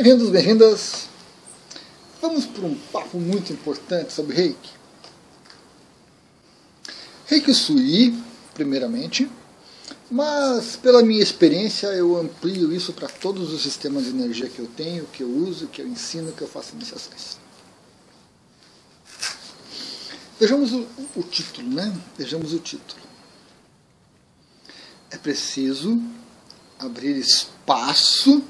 Bem-vindos, bem-vindas. Vamos para um papo muito importante sobre reiki. Reiki Sui, primeiramente, mas pela minha experiência eu amplio isso para todos os sistemas de energia que eu tenho, que eu uso, que eu ensino, que eu faço iniciações. Vejamos o, o título, né? Vejamos o título. É preciso abrir espaço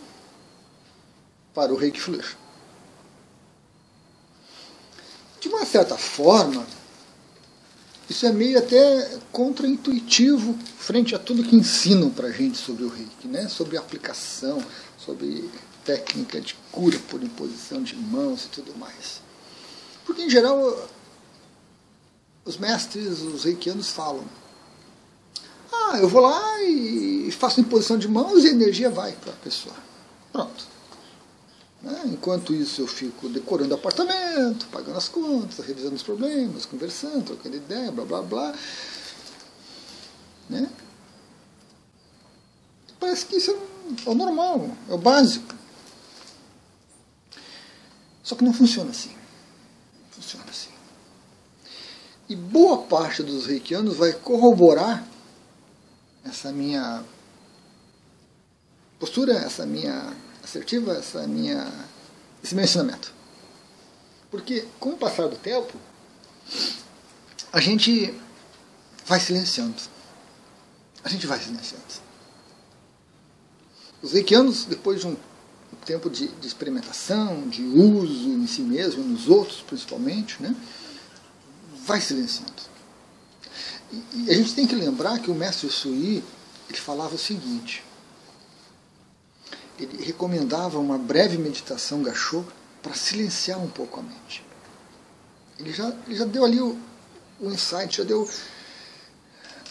para o reiki fluir. De uma certa forma, isso é meio até contraintuitivo frente a tudo que ensinam para a gente sobre o reiki, né? sobre aplicação, sobre técnica de cura por imposição de mãos e tudo mais. Porque, em geral, os mestres, os reikianos falam: ah, eu vou lá e faço imposição de mãos e a energia vai para a pessoa. Pronto. Né? Enquanto isso, eu fico decorando apartamento, pagando as contas, revisando os problemas, conversando, trocando ideia, blá blá blá. Né? Parece que isso é o normal, é o básico. Só que não funciona assim. Funciona assim. E boa parte dos reikianos vai corroborar essa minha postura, essa minha assertiva, essa minha, esse meu ensinamento. Porque com o passar do tempo, a gente vai silenciando. A gente vai silenciando. Os reikianos, depois de um tempo de, de, experimentação, de uso em si mesmo, nos outros principalmente, né, vai silenciando. E, e a gente tem que lembrar que o mestre Sui ele falava o seguinte: ele recomendava uma breve meditação gachô para silenciar um pouco a mente. Ele já, ele já deu ali o, o insight, já deu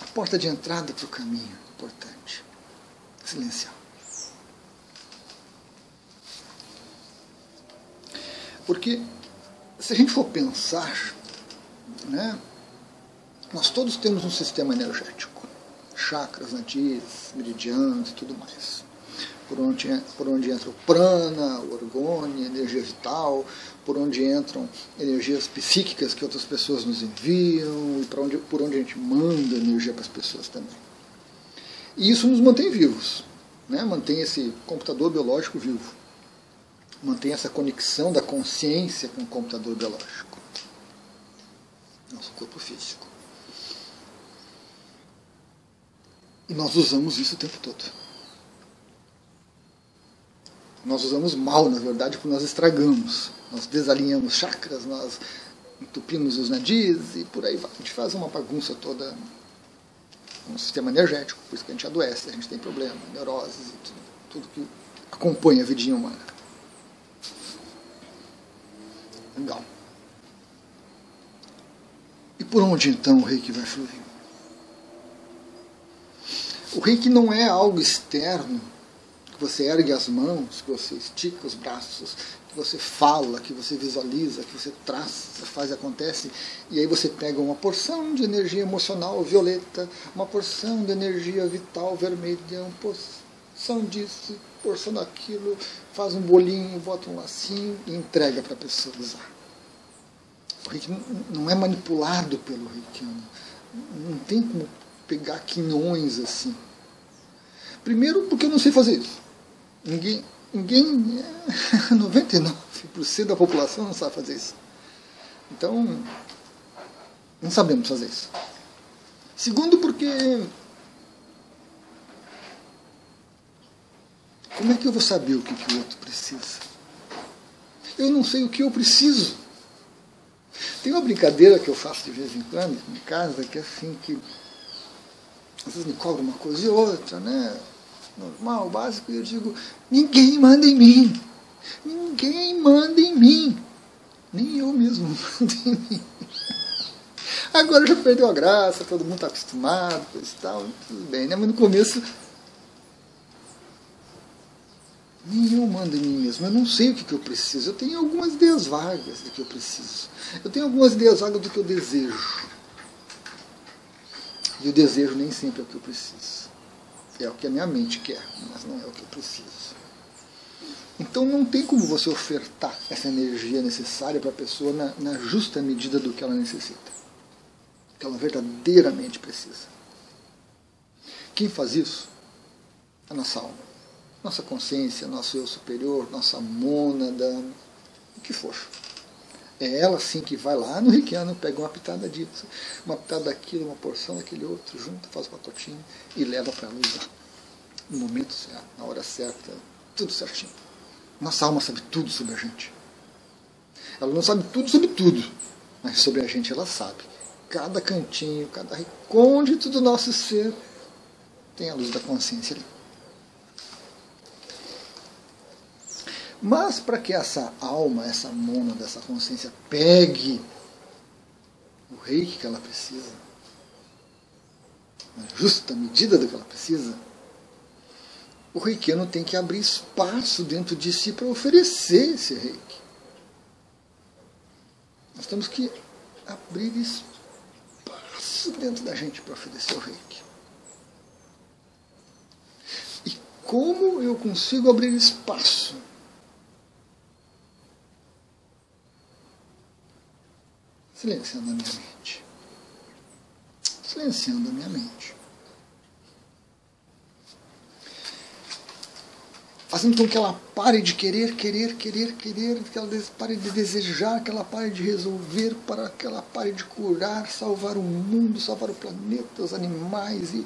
a porta de entrada para o caminho importante. Silenciar. Porque se a gente for pensar, né, nós todos temos um sistema energético, chakras, nadis, meridianos e tudo mais. Por onde, por onde entra o prana, o orgone, energia vital, por onde entram energias psíquicas que outras pessoas nos enviam, e por onde, por onde a gente manda energia para as pessoas também. E isso nos mantém vivos, né? mantém esse computador biológico vivo, mantém essa conexão da consciência com o computador biológico, nosso corpo físico. E nós usamos isso o tempo todo. Nós usamos mal, na verdade, porque nós estragamos. Nós desalinhamos chakras, nós entupimos os nadis e por aí vai. A gente faz uma bagunça toda no sistema energético, por isso que a gente adoece, a gente tem problema, neuroses e tudo, tudo que acompanha a vidinha humana. Legal. E por onde então o reiki vai fluir? O reiki não é algo externo, que você ergue as mãos, que você estica os braços, que você fala, que você visualiza, que você traça, faz acontece, e aí você pega uma porção de energia emocional violeta, uma porção de energia vital vermelha, uma porção disso, porção daquilo, faz um bolinho, bota um lacinho e entrega para a pessoa usar. O reiki não é manipulado pelo reikiano. Não tem como pegar quinhões assim. Primeiro, porque eu não sei fazer isso. Ninguém, ninguém 99% da população não sabe fazer isso. Então, não sabemos fazer isso. Segundo, porque. Como é que eu vou saber o que, que o outro precisa? Eu não sei o que eu preciso. Tem uma brincadeira que eu faço de vez em quando em casa, que é assim, que às vezes me cobra uma coisa e outra, né? Normal, básico, e eu digo: ninguém manda em mim. Ninguém manda em mim. Nem eu mesmo mando em mim. Agora já perdeu a graça, todo mundo está acostumado, e tal, tudo bem, né? Mas no começo. Nem eu mando em mim mesmo. Eu não sei o que, que eu preciso. Eu tenho algumas ideias vagas do que eu preciso. Eu tenho algumas ideias vagas do que eu desejo. E o desejo nem sempre é o que eu preciso. É o que a minha mente quer, mas não é o que eu preciso. Então, não tem como você ofertar essa energia necessária para a pessoa na, na justa medida do que ela necessita, que ela verdadeiramente precisa. Quem faz isso? A nossa alma, nossa consciência, nosso eu superior, nossa mônada, o que for. É ela sim que vai lá no Riquiano, pega uma pitada disso, uma pitada daquilo, uma porção daquele outro, junta, faz o pacotinho e leva para a luz lá. No momento certo, na hora certa, tudo certinho. Nossa alma sabe tudo sobre a gente. Ela não sabe tudo sobre tudo, mas sobre a gente ela sabe. Cada cantinho, cada recôndito do nosso ser tem a luz da consciência ali. Mas para que essa alma, essa mona dessa consciência pegue o reiki que ela precisa, na justa medida do que ela precisa, o reikiano tem que abrir espaço dentro de si para oferecer esse reiki. Nós temos que abrir espaço dentro da gente para oferecer o reiki. E como eu consigo abrir espaço silenciando a minha mente. Silenciando a minha mente. Fazendo com que ela pare de querer, querer, querer, querer, que ela pare de desejar, que ela pare de resolver, para que ela pare de curar, salvar o mundo, salvar o planeta, os animais e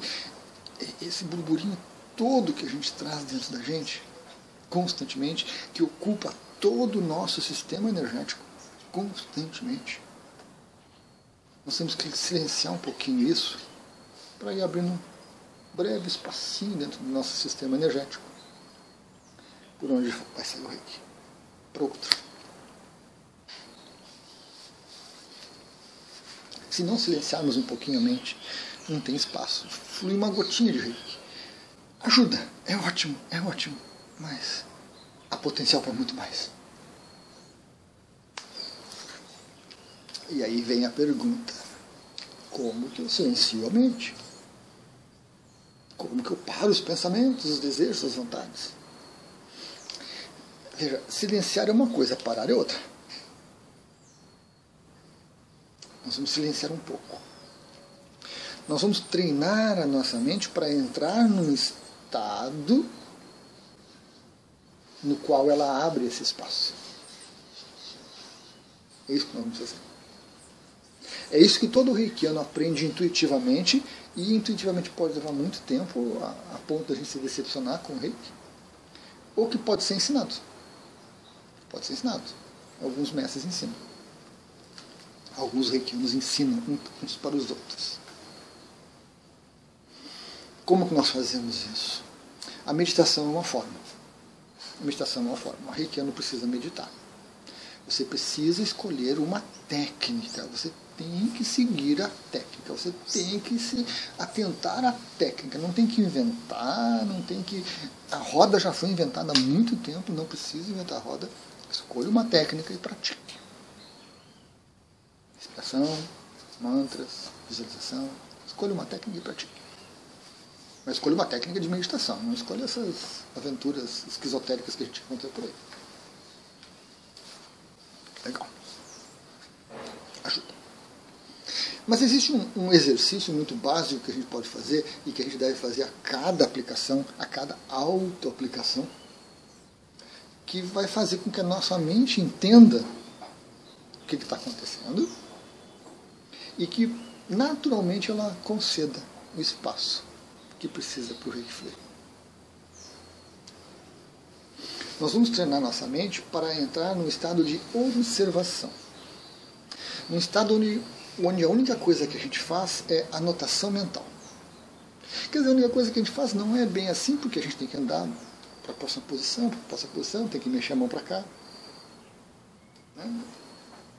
esse burburinho todo que a gente traz dentro da gente, constantemente, que ocupa todo o nosso sistema energético, constantemente. Nós temos que silenciar um pouquinho isso para ir abrindo um breve espacinho dentro do nosso sistema energético, por onde vai sair o reiki. Para outro. Se não silenciarmos um pouquinho a mente, não tem espaço. Flui uma gotinha de reiki. Ajuda, é ótimo, é ótimo, mas há potencial para muito mais. E aí vem a pergunta: como que eu silencio a mente? Como que eu paro os pensamentos, os desejos, as vontades? Veja, silenciar é uma coisa, parar é outra. Nós vamos silenciar um pouco. Nós vamos treinar a nossa mente para entrar num estado no qual ela abre esse espaço. É isso que nós vamos fazer. É isso que todo reikiano aprende intuitivamente, e intuitivamente pode levar muito tempo a, a ponto de a gente se decepcionar com o reiki, ou que pode ser ensinado. Pode ser ensinado. Alguns mestres ensinam. Alguns reikianos ensinam uns para os outros. Como que nós fazemos isso? A meditação é uma forma. A meditação é uma forma. O reikiano precisa meditar. Você precisa escolher uma técnica. Você tem que seguir a técnica, você tem que se atentar à técnica, não tem que inventar, não tem que. A roda já foi inventada há muito tempo, não precisa inventar a roda. Escolha uma técnica e pratique. Respiração, mantras, visualização. Escolha uma técnica e pratique. Mas escolha uma técnica de meditação, não escolha essas aventuras esquizotéricas que a gente encontra por aí. Legal. Ajuda. Mas existe um, um, exercício muito básico que a gente pode fazer e que a gente deve fazer a cada aplicação, a cada auto-aplicação, que vai fazer com que a nossa mente entenda o que está acontecendo e que naturalmente ela conceda o espaço que precisa para o Flare. Nós vamos treinar nossa mente para entrar num estado de observação. Num estado onde onde a única coisa que a gente faz é anotação mental. Quer dizer, a única coisa que a gente faz não é bem assim, porque a gente tem que andar para a próxima posição, para a próxima posição, tem que mexer a mão para cá. Né?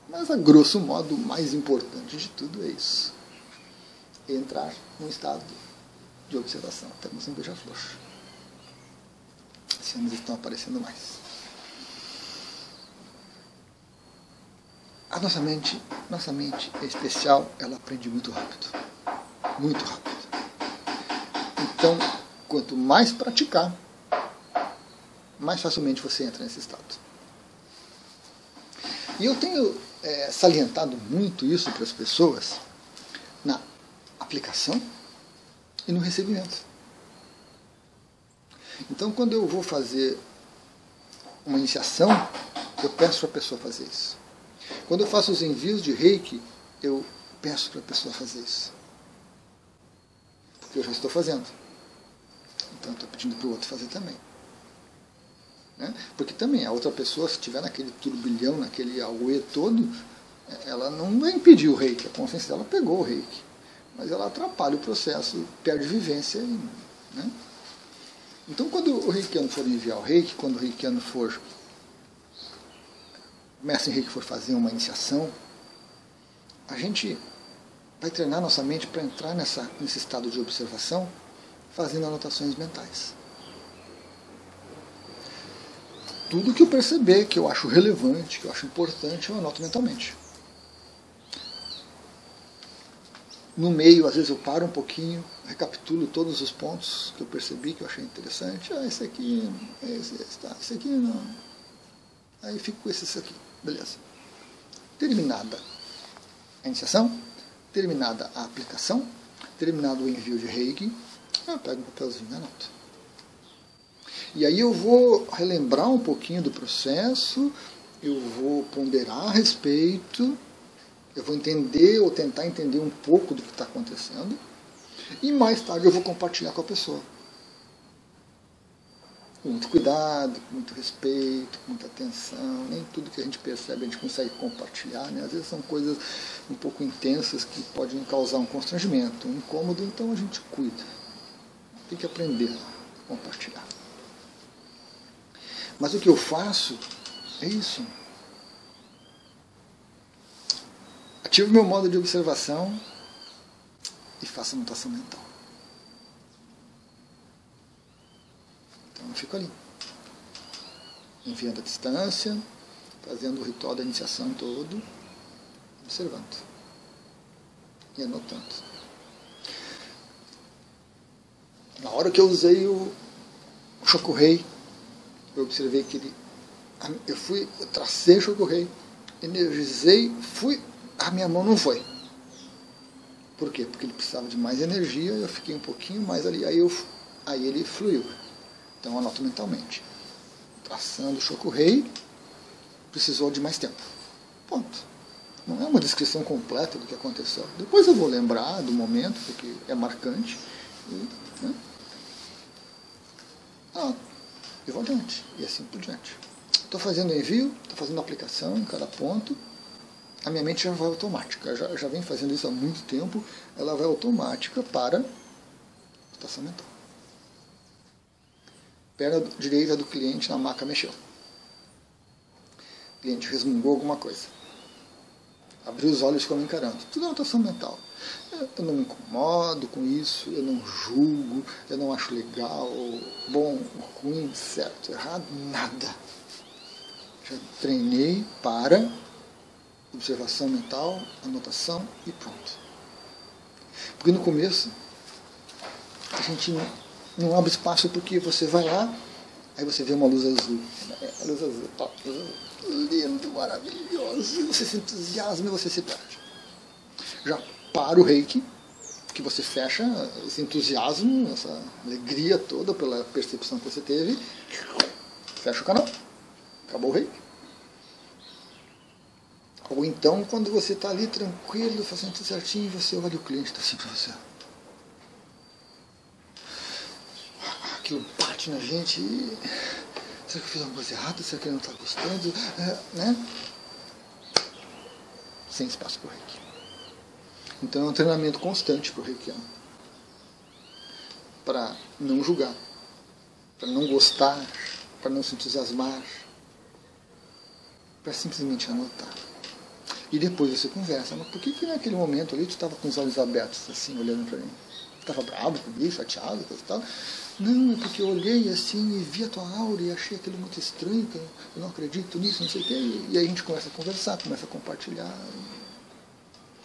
Mas, a grosso modo, o mais importante de tudo é isso. Entrar num estado de observação. Temos um beija-flor. Esse ano estão aparecendo mais. A nossa mente, nossa mente é especial, ela aprende muito rápido. Muito rápido. Então, quanto mais praticar, mais facilmente você entra nesse estado. E eu tenho é, salientado muito isso para as pessoas na aplicação e no recebimento. Então, quando eu vou fazer uma iniciação, eu peço para a pessoa fazer isso. Quando eu faço os envios de reiki, eu peço para a pessoa fazer isso. Porque eu já estou fazendo. Então, estou pedindo para o outro fazer também. Né? Porque também a outra pessoa, se estiver naquele turbilhão, naquele auê todo, ela não vai impedir o reiki. A consciência dela pegou o reiki. Mas ela atrapalha o processo, perde vivência. Né? Então, quando o reikiano for enviar o reiki, quando o reikiano for. O mestre reiki for fazer uma iniciação, a gente vai treinar nossa mente para entrar nessa, nesse estado de observação, fazendo anotações mentais. Tudo que eu perceber, que eu acho relevante, que eu acho importante, eu anoto mentalmente. No meio, às vezes eu paro um pouquinho, recapitulo todos os pontos que eu percebi, que eu achei interessante. Ah, esse aqui, esse, esse, tá, esse aqui não. Aí fico com esse, esse aqui. Beleza. Terminada a iniciação, terminada a aplicação, terminado o envio de reiki, eu pego um papelzinho e anoto. E aí eu vou relembrar um pouquinho do processo, eu vou ponderar a respeito, eu vou entender ou tentar entender um pouco do que está acontecendo. E mais tarde eu vou compartilhar com a pessoa. Com muito cuidado, com muito respeito, com muita atenção. Nem tudo que a gente percebe a gente consegue compartilhar. Né? Às vezes são coisas um pouco intensas que podem causar um constrangimento, um incômodo, então a gente cuida. Tem que aprender a compartilhar. Mas o que eu faço é isso. Ative meu modo de observação e faça anotação mental. Então eu fico ali, enviando a distância, fazendo o ritual da iniciação todo, observando e anotando. Na hora que eu usei o Chocorrei, eu observei que ele. Eu fui, eu tracei o Chocorrei, energizei, fui a minha mão não foi. Por quê? Porque ele precisava de mais energia, eu fiquei um pouquinho mais ali, aí, eu, aí ele fluiu. Então anoto mentalmente. Traçando o Choco Rei, precisou de mais tempo. Ponto. Não é uma descrição completa do que aconteceu. Depois eu vou lembrar do momento, porque é marcante. E, né? ah, e vou adiante. E assim por diante. Estou fazendo envio, estou fazendo aplicação em cada ponto a minha mente já vai automática. Já, já vem fazendo isso há muito tempo, ela vai automática para estação mental. Perna direita do cliente na maca mexeu. O cliente resmungou alguma coisa. Abriu os olhos e ficou me encarando. Tudo é anotação mental. Eu não me incomodo com isso, eu não julgo, eu não acho legal, bom, ruim, certo, errado, nada. Já treinei para observação mental, anotação e pronto. Porque no começo a gente não, abre espaço porque você vai lá, aí você vê uma luz azul. A luz azul, ó, lindo, maravilhoso, você se entusiasma e você se perde. Já para o reiki, que você fecha esse entusiasmo, essa alegria toda pela percepção que você teve, fecha o canal, acabou o reiki. Ou então, quando você está ali tranquilo, fazendo tudo certinho, você olha o cliente está assim para você. Aquilo bate na gente e. Será que eu fiz alguma coisa errada? Será que ele não está gostando? É, né? Sem espaço para o reiki. Então é um treinamento constante para o reikiano. Para não julgar, para não gostar, para não se entusiasmar, para simplesmente anotar. E depois você conversa. Mas por que, que naquele momento ali tu estava com os olhos abertos, assim, olhando para mim? Estava bravo comigo, chateado, coisa e tal? Não, é porque eu olhei assim e vi a tua aura e achei aquilo muito estranho, eu não acredito nisso, não sei o quê. E aí a gente começa a conversar, começa a compartilhar.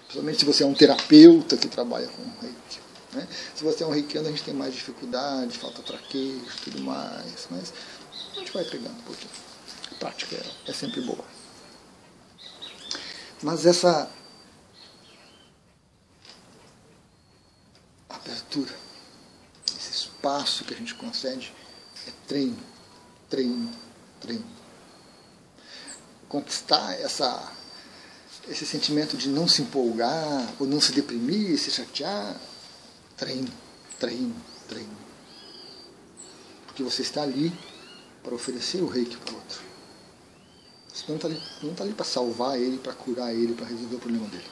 Principalmente se você é um terapeuta que trabalha com reiki. Né? Se você é um reikiano, a gente tem mais dificuldade, falta traquejo tudo mais. Mas A gente vai pegando um pouquinho. A prática é, é sempre boa. Mas essa abertura, espaço que a gente concede, é treino, treino, treino. Conquistar essa, esse sentimento de não se empolgar, ou não se deprimir, se chatear, treino, treino, treino. Porque você está ali para oferecer o reiki para o outro. Você não está ali, não tá ali para salvar ele, para curar ele, para resolver o problema dele.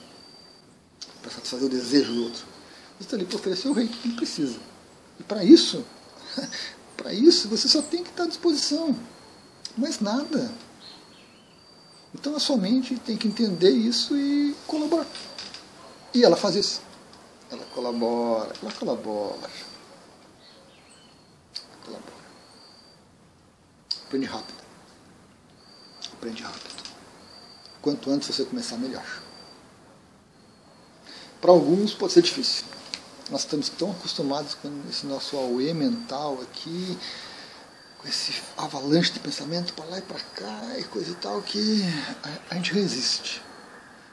Para satisfazer o desejo do outro. Você está ali para oferecer o reiki que ele precisa. E para isso, para isso você só tem que estar à disposição. Mais nada. Então a sua mente tem que entender isso e colaborar. E ela faz isso. Ela colabora, ela colabora. Colabora. Aprende rápido. Aprende rápido. Quanto antes você começar, melhor. Para alguns pode ser difícil. Nós estamos tão acostumados com esse nosso auê mental aqui, com esse avalanche de pensamento para lá e para cá e coisa e tal, que a, a gente resiste.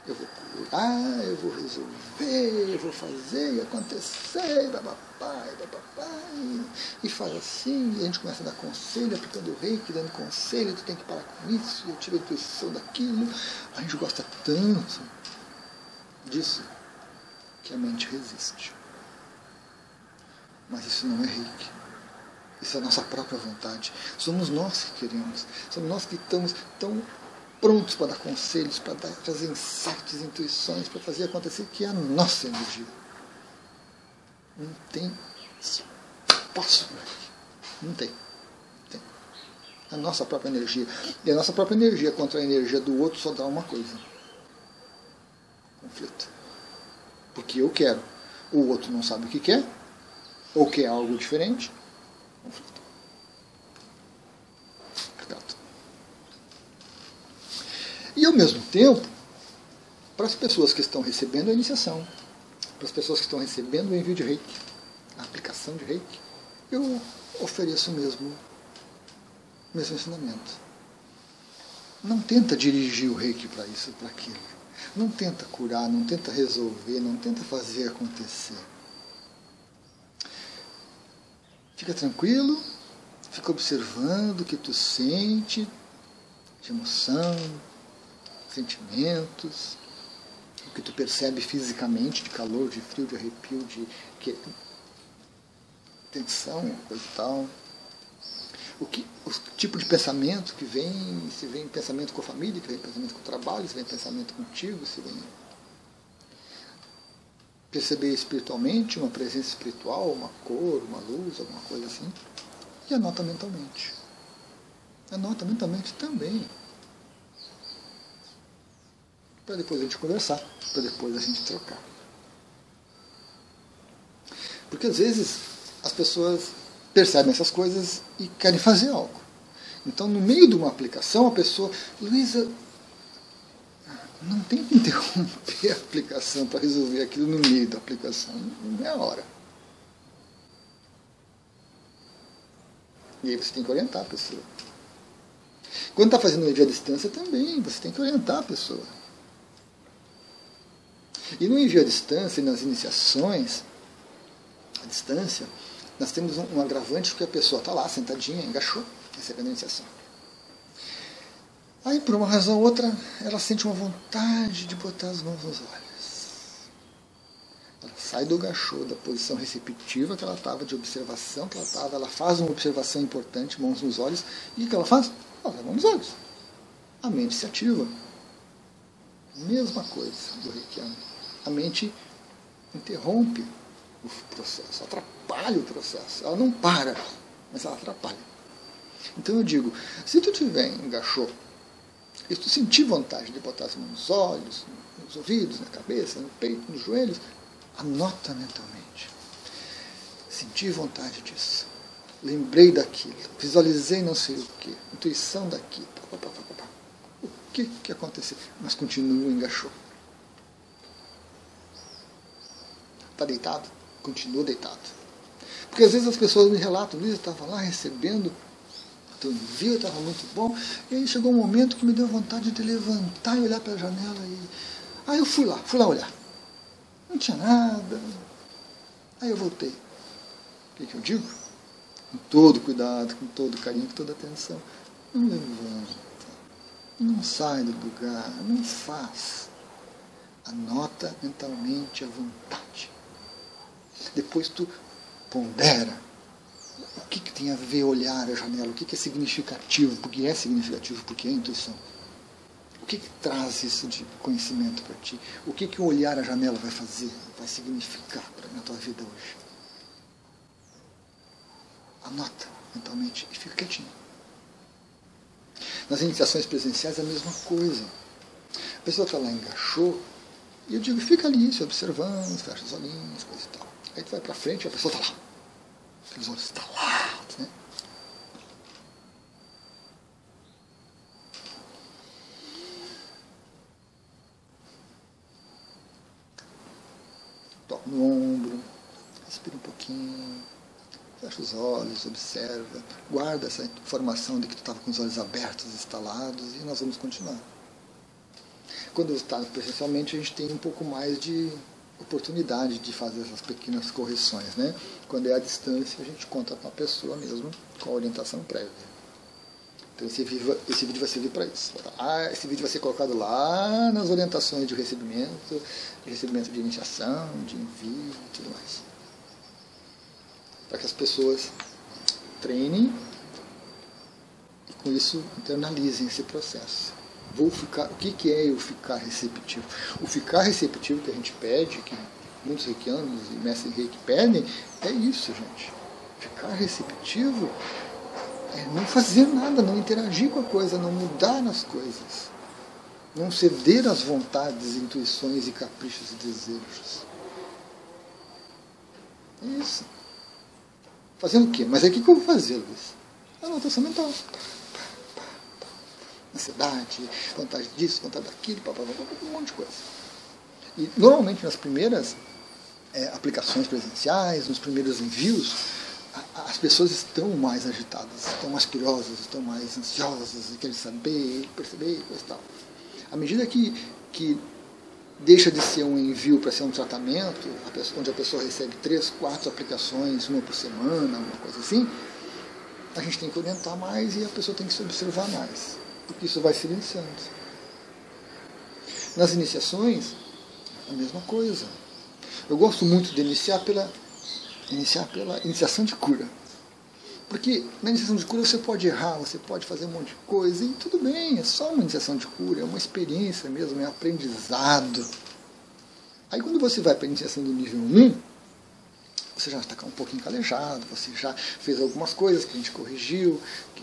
Eu vou curar, eu vou resolver, eu vou fazer e acontecer, papai, papai, e faz assim, e a gente começa a dar conselho, aplicando o reiki, dando conselho, tu tem que parar com isso, eu tive a intuição daquilo. A gente gosta tanto disso que a mente resiste. Mas isso não é reiki. Isso é a nossa própria vontade. Somos nós que queremos. Somos nós que estamos tão prontos para dar conselhos, para dar, trazer insights, intuições, para fazer acontecer, que é a nossa energia. Não tem espaço para reiki. Não tem. Não tem. A nossa própria energia. E a nossa própria energia contra a energia do outro só dá uma coisa. Conflito. Porque eu quero. O outro não sabe o que quer ou quer algo diferente, conflito. Pecado. E ao mesmo tempo, para as pessoas que estão recebendo a iniciação, para as pessoas que estão recebendo o envio de reiki, a aplicação de reiki, eu ofereço o mesmo, mesmo ensinamento. Não tenta dirigir o reiki para isso, para aquilo. Não tenta curar, não tenta resolver, não tenta fazer acontecer Fica tranquilo, fica observando o que tu sente, de emoção, sentimentos, o que tu percebe fisicamente, de calor, de frio, de arrepio, de que, tensão, coisa e tal. O, que, o tipo de pensamento que vem, se vem pensamento com a família, se vem pensamento com o trabalho, se vem pensamento contigo, se vem perceber espiritualmente uma presença espiritual, uma cor, uma luz, alguma coisa assim. E anota mentalmente. Anota mentalmente também. Para depois a gente conversar, para depois a gente trocar. Porque às vezes as pessoas percebem essas coisas e querem fazer algo. Então, no meio de uma aplicação, a pessoa, Luísa, não tem que interromper a aplicação para resolver aquilo no meio da aplicação. Não é a hora. E aí você tem que orientar a pessoa. Quando está fazendo envio à distância também, você tem que orientar a pessoa. E no envio à distância e nas iniciações, à distância, nós temos um, um agravante que a pessoa está lá, sentadinha, engaixou, recebendo a iniciação. Aí, por uma razão ou outra, ela sente uma vontade de botar as mãos nos olhos. Ela sai do gachô, da posição receptiva que ela estava, de observação que ela estava, ela faz uma observação importante, mãos nos olhos, e o que ela faz? Ela leva nos olhos. A mente se ativa. Mesma coisa do reikiano. A mente interrompe o processo, atrapalha o processo. Ela não para, mas ela atrapalha. Então eu digo, se tu tiver gachô e tu sentir vontade de botar as mãos nos olhos, nos ouvidos, na cabeça, no peito, nos joelhos, anota mentalmente. Senti vontade disso. Lembrei daquilo. Visualizei não sei o que. Intuição daqui. Pá, pá, pá, o que, que aconteceu? Mas continua engaixou. Está deitado? Continua deitado. Porque às vezes as pessoas me relatam, Luiz, estava lá recebendo o envio estava muito bom. E aí chegou um momento que me deu vontade de levantar e olhar para a janela. E... Aí eu fui lá, fui lá olhar. Não tinha nada. Aí eu voltei. O que, que eu digo? Com todo cuidado, com todo carinho, com toda atenção. Não levanta. Não sai do lugar. Não faz. Anota mentalmente a vontade. Depois tu pondera o que, que tem a ver olhar a janela, o que, que é significativo, porque é significativo, porque é intuição. O que, que traz isso de conhecimento para ti? O que, que o olhar a janela vai fazer, vai significar para na tua vida hoje? Anota mentalmente e fica quietinho. Nas iniciações presenciais é a mesma coisa. A pessoa está lá, engaixou, e eu digo, fica ali, se observando, fecha os olhinhos, coisa e tal. Aí tu vai para frente e a pessoa está lá. Aqueles olhos estalados, né? Toca no ombro, respira um pouquinho, fecha os olhos, observa, guarda essa informação de que tu estava com os olhos abertos, estalados, e nós vamos continuar. Quando está presencialmente, a gente tem um pouco mais de oportunidade de fazer essas pequenas correções. Né? Quando é à distância, a gente conta com a pessoa mesmo, com a orientação prévia. Então esse vídeo, esse vídeo vai servir para isso. Ah, esse vídeo vai ser colocado lá nas orientações de recebimento, de recebimento de iniciação, de envio e tudo mais. Para que as pessoas treinem e com isso internalizem esse processo vou ficar. O que, que é eu ficar receptivo? O ficar receptivo que a gente pede, que muitos reikianos e mestres reiki pedem, é isso, gente. Ficar receptivo é não fazer nada, não interagir com a coisa, não mudar as coisas. Não ceder às vontades, intuições e caprichos e desejos. É isso. Fazendo o quê? Mas é o que eu vou fazer, Luiz? Anotação mental ansiedade, vontade disso, vontade daquilo, um monte de coisa. E normalmente nas primeiras é, aplicações presenciais, nos primeiros envios, a, as pessoas estão mais agitadas, estão mais curiosas, estão mais ansiosas e querem saber, perceber, coisa e tal. À medida que, que deixa de ser um envio para ser um tratamento, onde a pessoa recebe três, quatro aplicações, uma por semana, uma coisa assim, a gente tem que orientar mais e a pessoa tem que se observar mais porque isso vai silenciando. Nas iniciações, a mesma coisa. Eu gosto muito de iniciar pela, iniciar pela iniciação de cura. Porque na iniciação de cura você pode errar, você pode fazer um monte de coisa, e tudo bem, é só uma iniciação de cura, é uma experiência mesmo, é aprendizado. Aí quando você vai para a iniciação do nível 1, você já está um pouquinho calejado, você já fez algumas coisas que a gente corrigiu, que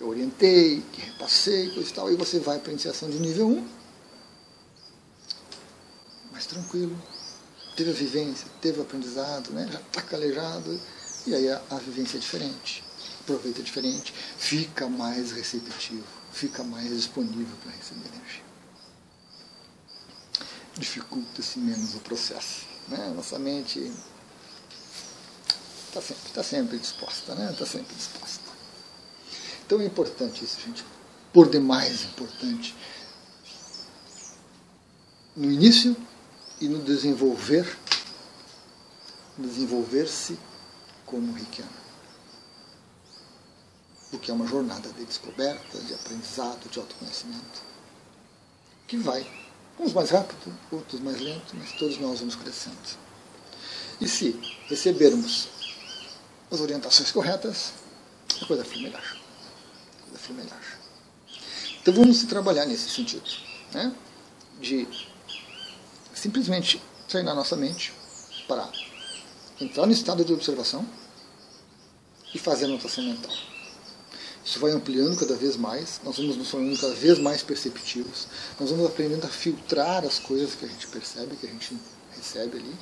eu orientei, que repassei, coisa e tal, e você vai para a iniciação de nível 1, mais tranquilo, teve a vivência, teve o aprendizado, né? já está calejado, e aí a, a vivência é diferente, aproveita diferente, fica mais receptivo, fica mais disponível para receber energia. Dificulta-se menos o processo. Né? Nossa mente está sempre, tá sempre disposta, né? Está sempre disposta. É importante isso, gente. Por demais importante. No início e no desenvolver, desenvolver-se como reikiano. Porque é uma jornada de descoberta, de aprendizado, de autoconhecimento. Que vai, uns mais rápido, outros mais lento, mas todos nós vamos crescendo. E se recebermos as orientações corretas, a coisa flui melhor melhor. Então vamos trabalhar nesse sentido, né? de simplesmente treinar nossa mente para entrar no estado de observação e fazer a anotação mental. Isso vai ampliando cada vez mais, nós vamos nos tornando cada vez mais perceptivos, nós vamos aprendendo a filtrar as coisas que a gente percebe, que a gente recebe ali,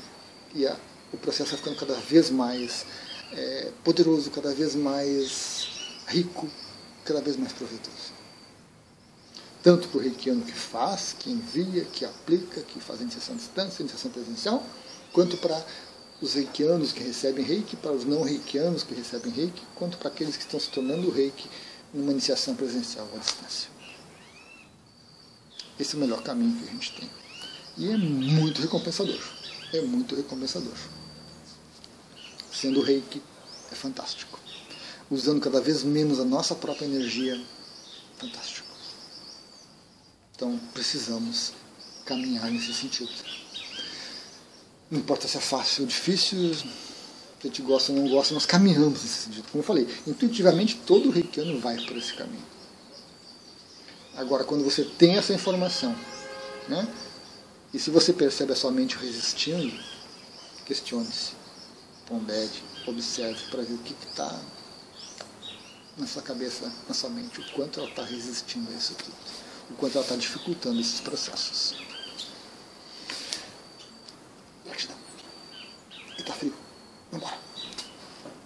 e a, o processo vai ficando cada vez mais é, poderoso, cada vez mais rico, cada vez mais proveitoso. Tanto para o reikiano que faz, que envia, que aplica, que faz a iniciação à distância, a iniciação presencial, quanto para os reikianos que recebem reiki, para os não reikianos que recebem reiki, quanto para aqueles que estão se tornando reiki numa iniciação presencial à distância. Esse é o melhor caminho que a gente tem. E é muito recompensador. É muito recompensador. Sendo reiki, é fantástico. Usando cada vez menos a nossa própria energia, fantástico. Então precisamos caminhar nesse sentido. Não importa se é fácil ou difícil, se a gente gosta ou não gosta, nós caminhamos nesse sentido. Como eu falei, intuitivamente todo reikiano vai por esse caminho. Agora, quando você tem essa informação, né, e se você percebe a sua mente resistindo, questione-se, pondere, observe para ver o que está na sua cabeça, na sua mente, o quanto ela está resistindo a isso tudo, o quanto ela está dificultando esses processos. Gratidão. E tá frio. Vambora.